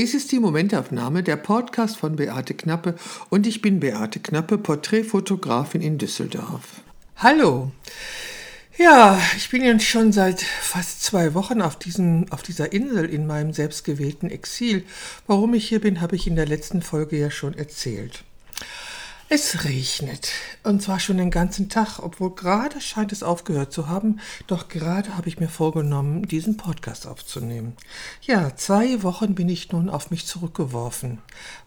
dies ist die Momentaufnahme, der Podcast von Beate Knappe und ich bin Beate Knappe, Porträtfotografin in Düsseldorf. Hallo. Ja, ich bin jetzt schon seit fast zwei Wochen auf, diesen, auf dieser Insel in meinem selbstgewählten Exil. Warum ich hier bin, habe ich in der letzten Folge ja schon erzählt. Es regnet. Und zwar schon den ganzen Tag, obwohl gerade scheint es aufgehört zu haben. Doch gerade habe ich mir vorgenommen, diesen Podcast aufzunehmen. Ja, zwei Wochen bin ich nun auf mich zurückgeworfen,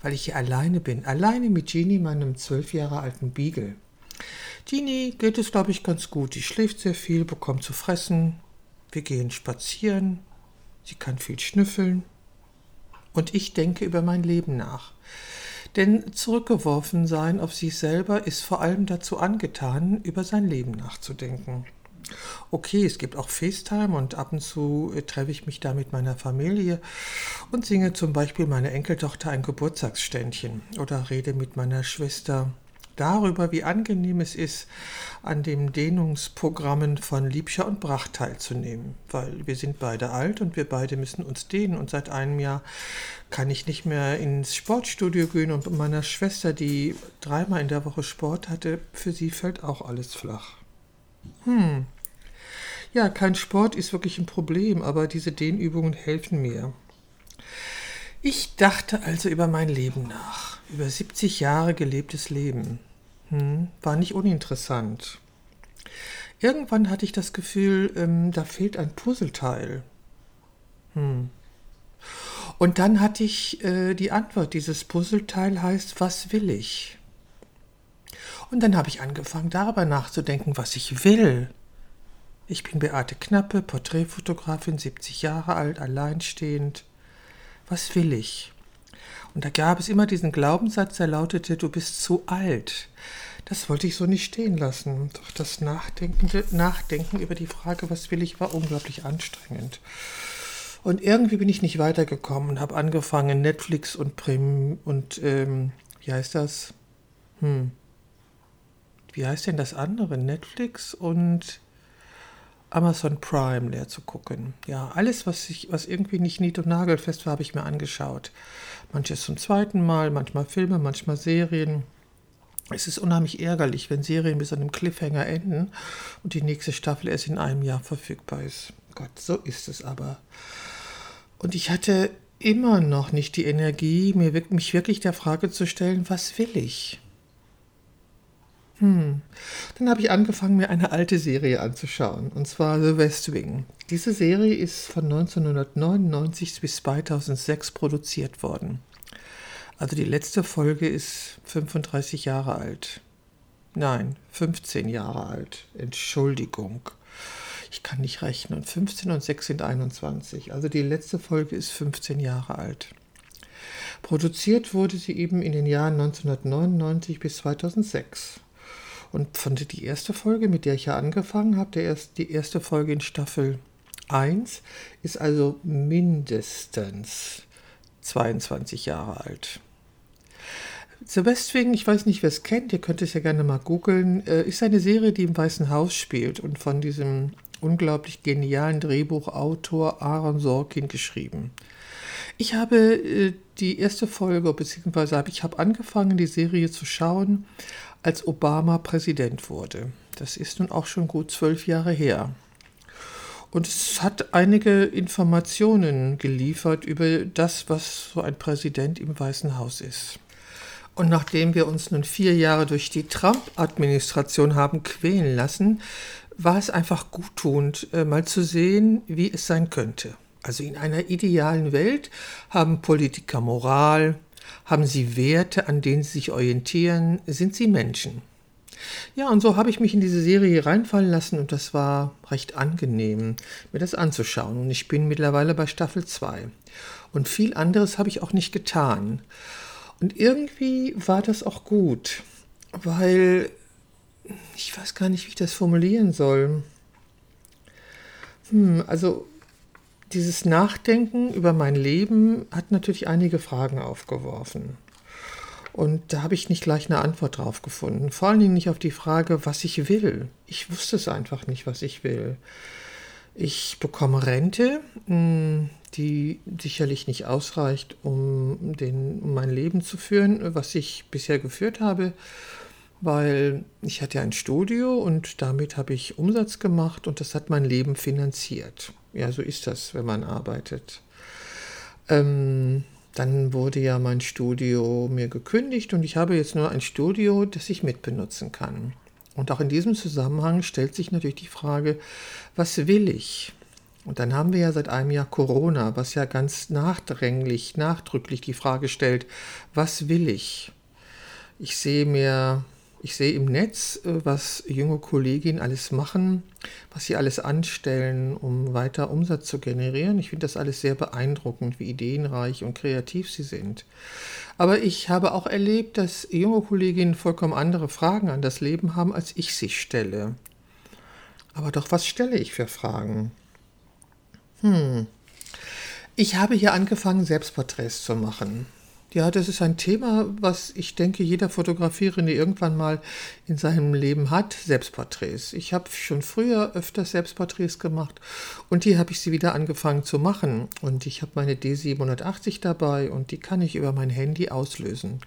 weil ich hier alleine bin. Alleine mit Jeannie, meinem zwölf Jahre alten Beagle. Jeannie geht es, glaube ich, ganz gut. Die schläft sehr viel, bekommt zu fressen. Wir gehen spazieren. Sie kann viel schnüffeln. Und ich denke über mein Leben nach. Denn zurückgeworfen sein auf sich selber ist vor allem dazu angetan, über sein Leben nachzudenken. Okay, es gibt auch FaceTime und ab und zu äh, treffe ich mich da mit meiner Familie und singe zum Beispiel meiner Enkeltochter ein Geburtstagsständchen oder rede mit meiner Schwester darüber, wie angenehm es ist, an den Dehnungsprogrammen von Liebscher und Bracht teilzunehmen, weil wir sind beide alt und wir beide müssen uns dehnen und seit einem Jahr kann ich nicht mehr ins Sportstudio gehen und meiner Schwester, die dreimal in der Woche Sport hatte, für sie fällt auch alles flach. Hm. Ja, kein Sport ist wirklich ein Problem, aber diese Dehnübungen helfen mir. Ich dachte also über mein Leben nach, über 70 Jahre gelebtes Leben. Hm, war nicht uninteressant. Irgendwann hatte ich das Gefühl, ähm, da fehlt ein Puzzleteil. Hm. Und dann hatte ich äh, die Antwort, dieses Puzzleteil heißt, was will ich? Und dann habe ich angefangen, darüber nachzudenken, was ich will. Ich bin Beate Knappe, Porträtfotografin, 70 Jahre alt, alleinstehend was will ich? Und da gab es immer diesen Glaubenssatz, der lautete, du bist zu alt. Das wollte ich so nicht stehen lassen. Doch das Nachdenken, Nachdenken über die Frage, was will ich, war unglaublich anstrengend. Und irgendwie bin ich nicht weitergekommen und habe angefangen, Netflix und Prim und ähm, wie heißt das? Hm. Wie heißt denn das andere? Netflix und Amazon Prime leer zu gucken. Ja, alles, was ich, was irgendwie nicht nied- und nagelfest war, habe ich mir angeschaut. Manches zum zweiten Mal, manchmal Filme, manchmal Serien. Es ist unheimlich ärgerlich, wenn Serien bis an einem Cliffhanger enden und die nächste Staffel erst in einem Jahr verfügbar ist. Gott, so ist es aber. Und ich hatte immer noch nicht die Energie, mir, mich wirklich der Frage zu stellen, was will ich? Hm. Dann habe ich angefangen, mir eine alte Serie anzuschauen, und zwar The West Wing. Diese Serie ist von 1999 bis 2006 produziert worden. Also die letzte Folge ist 35 Jahre alt. Nein, 15 Jahre alt. Entschuldigung. Ich kann nicht rechnen. 15 und 6 sind 21. Also die letzte Folge ist 15 Jahre alt. Produziert wurde sie eben in den Jahren 1999 bis 2006. Und von die erste Folge, mit der ich ja angefangen habe, erst, die erste Folge in Staffel 1, ist also mindestens 22 Jahre alt. The West Wing, ich weiß nicht, wer es kennt, ihr könnt es ja gerne mal googeln, äh, ist eine Serie, die im Weißen Haus spielt und von diesem unglaublich genialen Drehbuchautor Aaron Sorkin geschrieben. Ich habe äh, die erste Folge, beziehungsweise habe ich habe angefangen, die Serie zu schauen, als Obama Präsident wurde. Das ist nun auch schon gut zwölf Jahre her. Und es hat einige Informationen geliefert über das, was so ein Präsident im Weißen Haus ist. Und nachdem wir uns nun vier Jahre durch die Trump-Administration haben quälen lassen, war es einfach guttunend, äh, mal zu sehen, wie es sein könnte. Also in einer idealen Welt haben Politiker Moral, haben sie Werte, an denen sie sich orientieren? Sind sie Menschen? Ja, und so habe ich mich in diese Serie reinfallen lassen und das war recht angenehm, mir das anzuschauen. Und ich bin mittlerweile bei Staffel 2. Und viel anderes habe ich auch nicht getan. Und irgendwie war das auch gut, weil ich weiß gar nicht, wie ich das formulieren soll. Hm, also dieses Nachdenken über mein Leben hat natürlich einige Fragen aufgeworfen. Und da habe ich nicht gleich eine Antwort drauf gefunden. Vor allen Dingen nicht auf die Frage, was ich will. Ich wusste es einfach nicht, was ich will. Ich bekomme Rente, hm, die sicherlich nicht ausreicht, um, den, um mein Leben zu führen, was ich bisher geführt habe, weil ich hatte ein Studio und damit habe ich Umsatz gemacht und das hat mein Leben finanziert. Ja, so ist das, wenn man arbeitet. Ähm, dann wurde ja mein Studio mir gekündigt und ich habe jetzt nur ein Studio, das ich mitbenutzen kann. Und auch in diesem Zusammenhang stellt sich natürlich die Frage, was will ich? Und dann haben wir ja seit einem Jahr Corona, was ja ganz nachdränglich, nachdrücklich die Frage stellt, was will ich? Ich sehe mir ich sehe im Netz, äh, was junge Kolleginnen alles machen, was sie alles anstellen, um weiter Umsatz zu generieren. Ich finde das alles sehr beeindruckend, wie ideenreich und kreativ sie sind. Aber ich habe auch erlebt, dass junge Kolleginnen vollkommen andere Fragen an das Leben haben, als ich sie stelle. Aber doch, was stelle ich für Fragen? Hm. Ich habe hier angefangen, Selbstporträts zu machen. Ja, das ist ein Thema, was ich denke, jeder Fotografierende irgendwann mal in seinem Leben hat, Selbstporträts. Ich habe schon früher öfters Selbstporträts gemacht und die habe ich sie wieder angefangen zu machen. Und ich habe meine D780 dabei und die kann ich über mein Handy auslösen.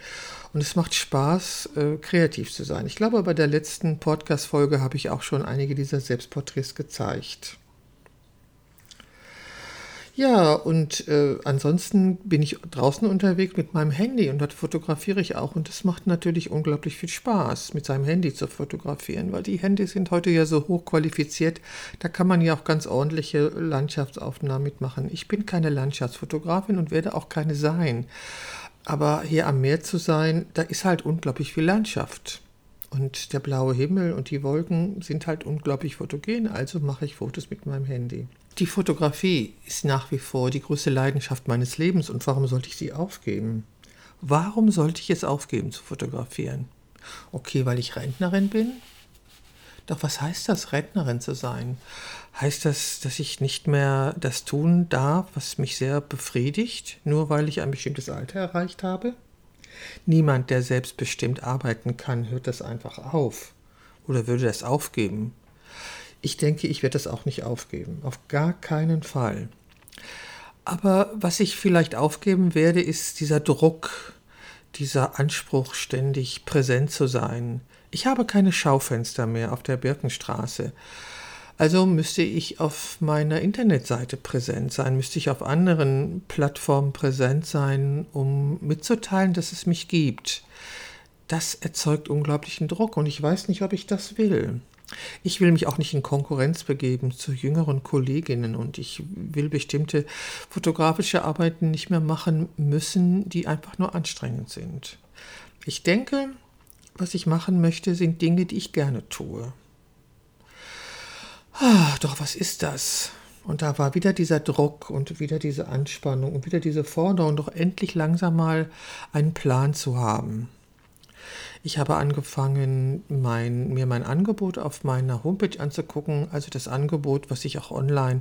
Und es macht Spaß, äh, kreativ zu sein. Ich glaube, bei der letzten Podcast-Folge habe ich auch schon einige dieser Selbstporträts gezeigt. Ja, und äh, ansonsten bin ich draußen unterwegs mit meinem Handy und dort fotografiere ich auch. Und das macht natürlich unglaublich viel Spaß, mit seinem Handy zu fotografieren, weil die Handys sind heute ja so hochqualifiziert. Da kann man ja auch ganz ordentliche Landschaftsaufnahmen mitmachen. Ich bin keine Landschaftsfotografin und werde auch keine sein. Aber hier am Meer zu sein, da ist halt unglaublich viel Landschaft. Und der blaue Himmel und die Wolken sind halt unglaublich fotogen, also mache ich Fotos mit meinem Handy. Die Fotografie ist nach wie vor die größte Leidenschaft meines Lebens und warum sollte ich sie aufgeben? Warum sollte ich es aufgeben zu fotografieren? Okay, weil ich Rentnerin bin? Doch was heißt das, Rentnerin zu sein? Heißt das, dass ich nicht mehr das tun darf, was mich sehr befriedigt, nur weil ich ein bestimmtes Alter erreicht habe? Niemand, der selbstbestimmt arbeiten kann, hört das einfach auf oder würde das aufgeben. Ich denke, ich werde das auch nicht aufgeben. Auf gar keinen Fall. Aber was ich vielleicht aufgeben werde, ist dieser Druck, dieser Anspruch, ständig präsent zu sein. Ich habe keine Schaufenster mehr auf der Birkenstraße. Also müsste ich auf meiner Internetseite präsent sein, müsste ich auf anderen Plattformen präsent sein, um mitzuteilen, dass es mich gibt. Das erzeugt unglaublichen Druck und ich weiß nicht, ob ich das will. Ich will mich auch nicht in Konkurrenz begeben zu jüngeren Kolleginnen und ich will bestimmte fotografische Arbeiten nicht mehr machen müssen, die einfach nur anstrengend sind. Ich denke, was ich machen möchte, sind Dinge, die ich gerne tue. Ah, doch was ist das? Und da war wieder dieser Druck und wieder diese Anspannung und wieder diese Forderung, doch endlich langsam mal einen Plan zu haben. Ich habe angefangen, mein, mir mein Angebot auf meiner Homepage anzugucken, also das Angebot, was ich auch online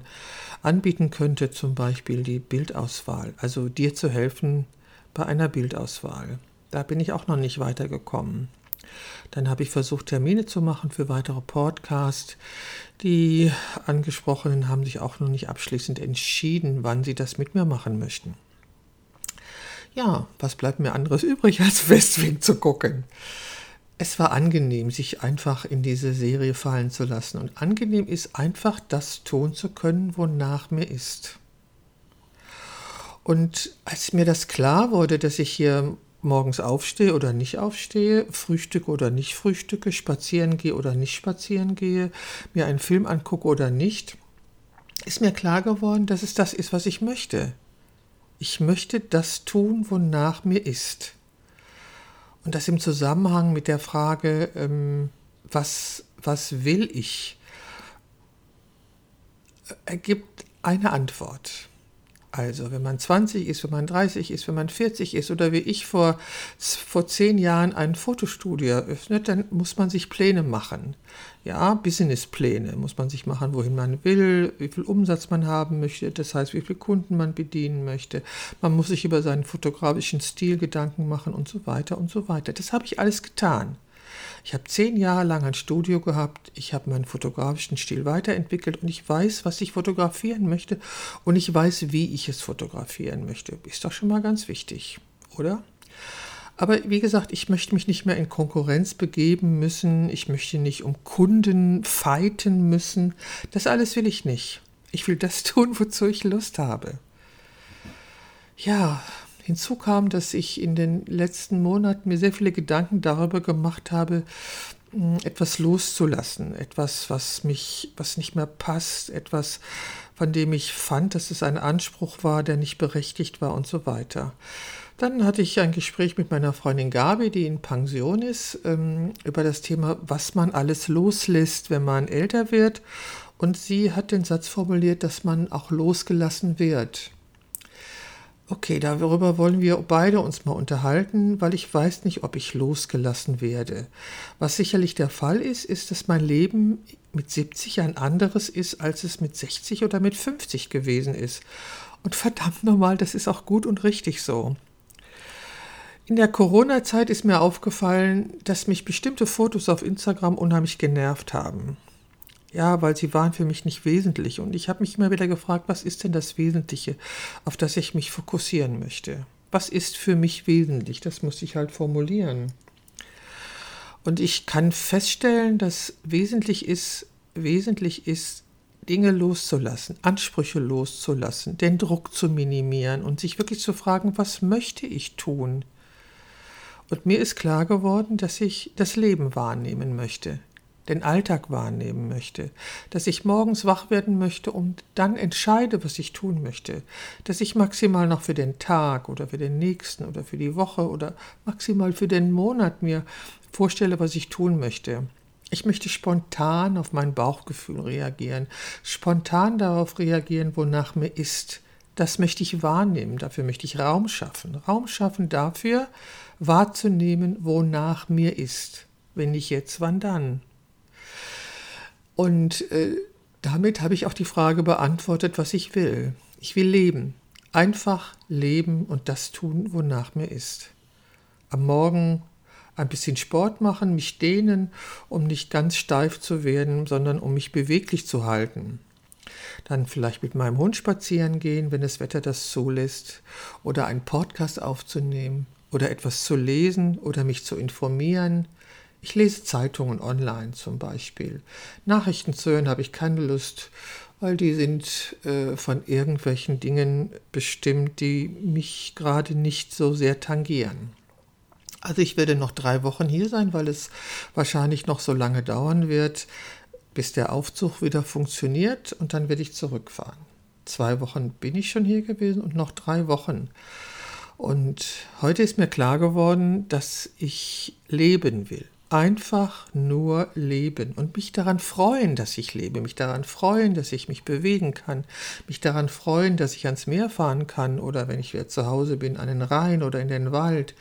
anbieten könnte, zum Beispiel die Bildauswahl, also dir zu helfen bei einer Bildauswahl. Da bin ich auch noch nicht weitergekommen. Dann habe ich versucht, Termine zu machen für weitere Podcasts. Die Angesprochenen haben sich auch noch nicht abschließend entschieden, wann sie das mit mir machen möchten. Ja, was bleibt mir anderes übrig, als Westwing zu gucken? Es war angenehm, sich einfach in diese Serie fallen zu lassen. Und angenehm ist einfach das tun zu können, wonach mir ist. Und als mir das klar wurde, dass ich hier morgens aufstehe oder nicht aufstehe, frühstücke oder nicht frühstücke, spazieren gehe oder nicht spazieren gehe, mir einen Film angucke oder nicht, ist mir klar geworden, dass es das ist, was ich möchte. Ich möchte das tun, wonach mir ist. Und das im Zusammenhang mit der Frage, ähm, was, was will ich, ergibt eine Antwort. Also, wenn man 20 ist, wenn man 30 ist, wenn man 40 ist oder wie ich vor, vor zehn Jahren ein Fotostudio eröffnet, dann muss man sich Pläne machen. Ja, Businesspläne muss man sich machen, wohin man will, wie viel Umsatz man haben möchte, das heißt, wie viele Kunden man bedienen möchte. Man muss sich über seinen fotografischen Stil Gedanken machen und so weiter und so weiter. Das habe ich alles getan. Ich habe zehn Jahre lang ein Studio gehabt, ich habe meinen fotografischen Stil weiterentwickelt und ich weiß, was ich fotografieren möchte und ich weiß, wie ich es fotografieren möchte. Ist doch schon mal ganz wichtig, oder? Aber wie gesagt, ich möchte mich nicht mehr in Konkurrenz begeben müssen, ich möchte nicht um Kunden fighten müssen. Das alles will ich nicht. Ich will das tun, wozu ich Lust habe. Ja, hinzu kam, dass ich in den letzten Monaten mir sehr viele Gedanken darüber gemacht habe, hm, etwas loszulassen, etwas, was mich, was nicht mehr passt, etwas, von dem ich fand, dass es ein Anspruch war, der nicht berechtigt war und so weiter. Dann hatte ich ein Gespräch mit meiner Freundin Gabi, die in Pension ist, ähm, über das Thema, was man alles loslässt, wenn man älter wird. Und sie hat den Satz formuliert, dass man auch losgelassen wird. Okay, darüber wollen wir beide uns mal unterhalten, weil ich weiß nicht, ob ich losgelassen werde. Was sicherlich der Fall ist, ist, dass mein Leben mit 70 ein anderes ist, als es mit 60 oder mit 50 gewesen ist. Und verdammt nochmal, das ist auch gut und richtig so. In der Corona-Zeit ist mir aufgefallen, dass mich bestimmte Fotos auf Instagram unheimlich genervt haben. Ja, weil sie waren für mich nicht wesentlich. Und ich habe mich immer wieder gefragt, was ist denn das Wesentliche, auf das ich mich fokussieren möchte? Was ist für mich wesentlich? Das muss ich halt formulieren. Und ich kann feststellen, dass wesentlich ist, wesentlich ist, Dinge loszulassen, Ansprüche loszulassen, den Druck zu minimieren und sich wirklich zu fragen, was möchte ich tun? Und mir ist klar geworden, dass ich das Leben wahrnehmen möchte, den Alltag wahrnehmen möchte, dass ich morgens wach werden möchte und dann entscheide, was ich tun möchte, dass ich maximal noch für den Tag oder für den nächsten oder für die Woche oder maximal für den Monat mir vorstelle, was ich tun möchte. Ich möchte spontan auf mein Bauchgefühl reagieren, spontan darauf reagieren, wonach mir ist. Das möchte ich wahrnehmen, dafür möchte ich Raum schaffen. Raum schaffen dafür, wahrzunehmen, wonach mir ist. Wenn nicht jetzt, wann dann? Und äh, damit habe ich auch die Frage beantwortet, was ich will. Ich will leben. Einfach leben und das tun, wonach mir ist. Am Morgen ein bisschen Sport machen, mich dehnen, um nicht ganz steif zu werden, sondern um mich beweglich zu halten dann vielleicht mit meinem Hund spazieren gehen, wenn das Wetter das zulässt, oder einen Podcast aufzunehmen oder etwas zu lesen oder mich zu informieren. Ich lese Zeitungen online zum Beispiel. Nachrichten zu hören habe ich keine Lust, weil die sind äh, von irgendwelchen Dingen bestimmt, die mich gerade nicht so sehr tangieren. Also ich werde noch drei Wochen hier sein, weil es wahrscheinlich noch so lange dauern wird, bis der Aufzug wieder funktioniert und dann werde ich zurückfahren. Zwei Wochen bin ich schon hier gewesen und noch drei Wochen. Und heute ist mir klar geworden, dass ich leben will. Einfach nur leben und mich daran freuen, dass ich lebe, mich daran freuen, dass ich mich bewegen kann, mich daran freuen, dass ich ans Meer fahren kann oder wenn ich wieder zu Hause bin, an den Rhein oder in den Wald.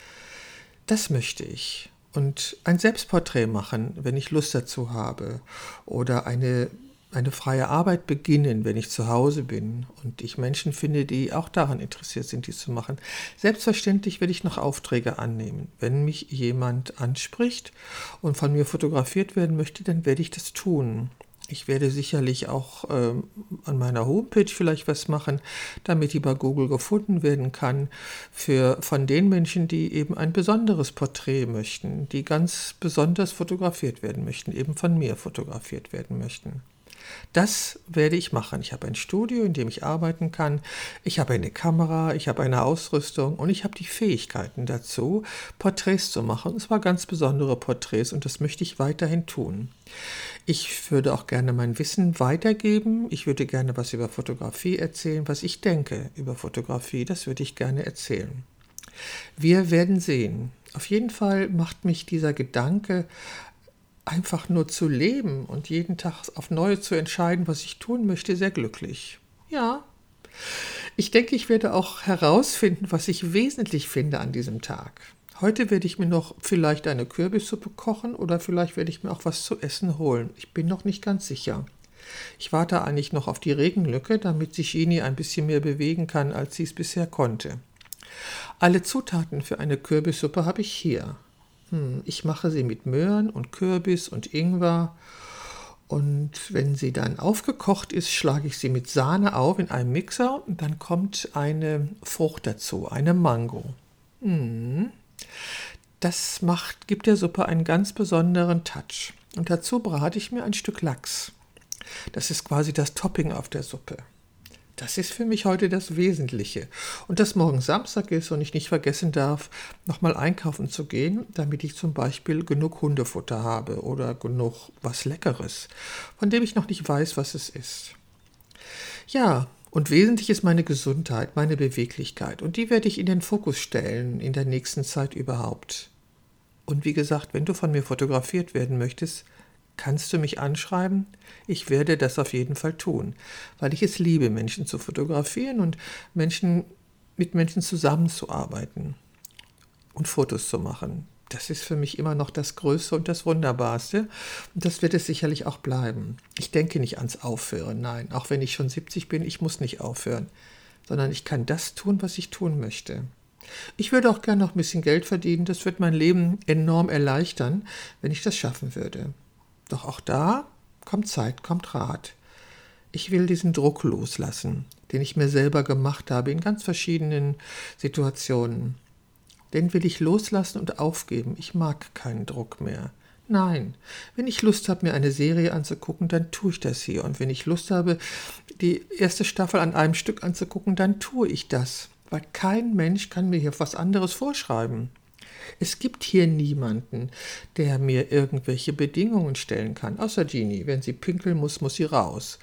Das möchte ich und ein Selbstporträt machen, wenn ich Lust dazu habe. Oder eine, eine freie Arbeit beginnen, wenn ich zu Hause bin und ich Menschen finde, die auch daran interessiert sind, dies zu machen. Selbstverständlich werde ich noch Aufträge annehmen. Wenn mich jemand anspricht und von mir fotografiert werden möchte, dann werde ich das tun. Ich werde sicherlich auch ähm, an meiner Homepage vielleicht was machen, damit die bei Google gefunden werden kann, für, von den Menschen, die eben ein besonderes Porträt möchten, die ganz besonders fotografiert werden möchten, eben von mir fotografiert werden möchten. Das werde ich machen. Ich habe ein Studio, in dem ich arbeiten kann. Ich habe eine Kamera, ich habe eine Ausrüstung und ich habe die Fähigkeiten dazu, Porträts zu machen. Und zwar ganz besondere Porträts und das möchte ich weiterhin tun. Ich würde auch gerne mein Wissen weitergeben. Ich würde gerne was über Fotografie erzählen, was ich denke über Fotografie. Das würde ich gerne erzählen. Wir werden sehen. Auf jeden Fall macht mich dieser Gedanke einfach nur zu leben und jeden Tag auf Neue zu entscheiden, was ich tun möchte, sehr glücklich. Ja. Ich denke, ich werde auch herausfinden, was ich wesentlich finde an diesem Tag. Heute werde ich mir noch vielleicht eine Kürbissuppe kochen oder vielleicht werde ich mir auch was zu essen holen. Ich bin noch nicht ganz sicher. Ich warte eigentlich noch auf die Regenlücke, damit sich Genie ein bisschen mehr bewegen kann, als sie es bisher konnte. Alle Zutaten für eine Kürbissuppe habe ich hier. Hm, ich mache sie mit Möhren und Kürbis und Ingwer. Und wenn sie dann aufgekocht ist, schlage ich sie mit Sahne auf in einem Mixer und dann kommt eine Frucht dazu, eine Mango. Hm. Das macht, gibt der Suppe einen ganz besonderen Touch. Und dazu brate ich mir ein Stück Lachs. Das ist quasi das Topping auf der Suppe. Das ist für mich heute das Wesentliche. Und dass morgen Samstag ist und ich nicht vergessen darf, nochmal einkaufen zu gehen, damit ich zum Beispiel genug Hundefutter habe oder genug was Leckeres, von dem ich noch nicht weiß, was es ist. Ja, und wesentlich ist meine Gesundheit, meine Beweglichkeit. Und die werde ich in den Fokus stellen in der nächsten Zeit überhaupt. Und wie gesagt, wenn du von mir fotografiert werden möchtest, Kannst du mich anschreiben? Ich werde das auf jeden Fall tun, weil ich es liebe, Menschen zu fotografieren und Menschen mit Menschen zusammenzuarbeiten und Fotos zu machen. Das ist für mich immer noch das Größte und das Wunderbarste. Und das wird es sicherlich auch bleiben. Ich denke nicht ans Aufhören, nein. Auch wenn ich schon 70 bin, ich muss nicht aufhören, sondern ich kann das tun, was ich tun möchte. Ich würde auch gerne noch ein bisschen Geld verdienen. Das wird mein Leben enorm erleichtern, wenn ich das schaffen würde. Doch auch da kommt Zeit, kommt Rat. Ich will diesen Druck loslassen, den ich mir selber gemacht habe in ganz verschiedenen Situationen. Den will ich loslassen und aufgeben. Ich mag keinen Druck mehr. Nein, wenn ich Lust habe, mir eine Serie anzugucken, dann tue ich das hier. Und wenn ich Lust habe, die erste Staffel an einem Stück anzugucken, dann tue ich das. Weil kein Mensch kann mir hier was anderes vorschreiben. Es gibt hier niemanden, der mir irgendwelche Bedingungen stellen kann, außer Jeannie. Wenn sie pinkeln muss, muss sie raus.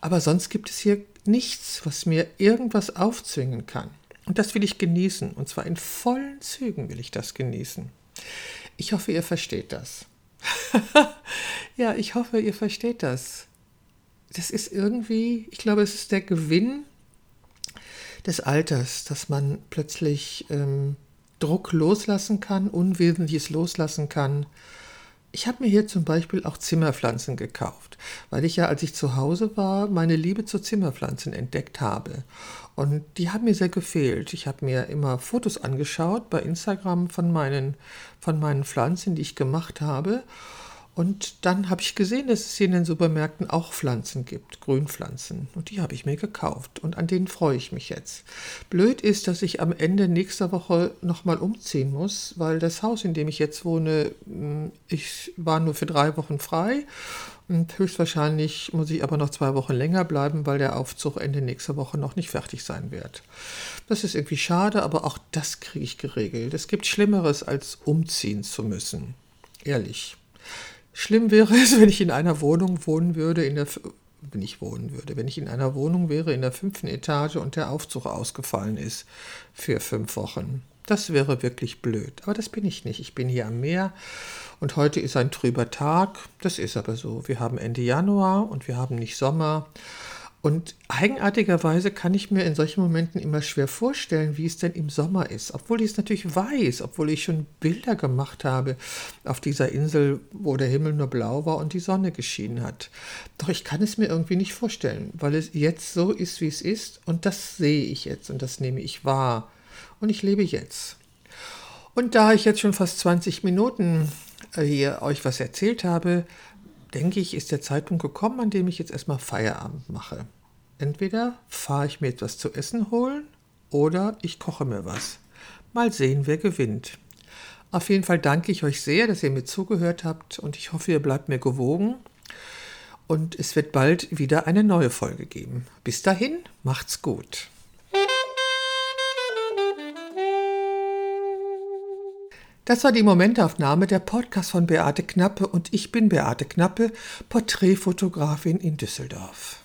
Aber sonst gibt es hier nichts, was mir irgendwas aufzwingen kann. Und das will ich genießen. Und zwar in vollen Zügen will ich das genießen. Ich hoffe, ihr versteht das. ja, ich hoffe, ihr versteht das. Das ist irgendwie, ich glaube, es ist der Gewinn des Alters, dass man plötzlich ähm, Druck loslassen kann, Unwesentliches loslassen kann. Ich habe mir hier zum Beispiel auch Zimmerpflanzen gekauft, weil ich ja, als ich zu Hause war, meine Liebe zu Zimmerpflanzen entdeckt habe. Und die haben mir sehr gefehlt. Ich habe mir immer Fotos angeschaut bei Instagram von meinen, von meinen Pflanzen, die ich gemacht habe. Und dann habe ich gesehen, dass es hier in den Supermärkten auch Pflanzen gibt, Grünpflanzen. Und die habe ich mir gekauft. Und an denen freue ich mich jetzt. Blöd ist, dass ich am Ende nächster Woche nochmal umziehen muss, weil das Haus, in dem ich jetzt wohne, hm, ich war nur für drei Wochen frei. Und höchstwahrscheinlich muss ich aber noch zwei Wochen länger bleiben, weil der Aufzug Ende nächster Woche noch nicht fertig sein wird. Das ist irgendwie schade, aber auch das kriege ich geregelt. Es gibt Schlimmeres, als umziehen zu müssen. Ehrlich. Schlimm wäre es, wenn ich in einer Wohnung wohnen würde, in der, wenn ich wohnen würde, wenn ich in einer Wohnung wäre in der fünften Etage und der Aufzug ausgefallen ist für fünf Wochen. Das wäre wirklich blöd. Aber das bin ich nicht. Ich bin hier am Meer und heute ist ein trüber Tag. Das ist aber so. Wir haben Ende Januar und wir haben nicht Sommer. Und eigenartigerweise kann ich mir in solchen Momenten immer schwer vorstellen, wie es denn im Sommer ist, obwohl ich es natürlich weiß, obwohl ich schon Bilder gemacht habe auf dieser Insel, wo der Himmel nur blau war und die Sonne geschienen hat. Doch ich kann es mir irgendwie nicht vorstellen, weil es jetzt so ist, wie es ist und das sehe ich jetzt und das nehme ich wahr und ich lebe jetzt. Und da ich jetzt schon fast 20 Minuten äh, hier euch was erzählt habe, denke ich, ist der Zeitpunkt gekommen, an dem ich jetzt erstmal Feierabend mache. Entweder fahre ich mir etwas zu essen holen oder ich koche mir was. Mal sehen, wer gewinnt. Auf jeden Fall danke ich euch sehr, dass ihr mir zugehört habt und ich hoffe, ihr bleibt mir gewogen. Und es wird bald wieder eine neue Folge geben. Bis dahin, macht's gut. Das war die Momentaufnahme der Podcast von Beate Knappe und ich bin Beate Knappe, Porträtfotografin in Düsseldorf.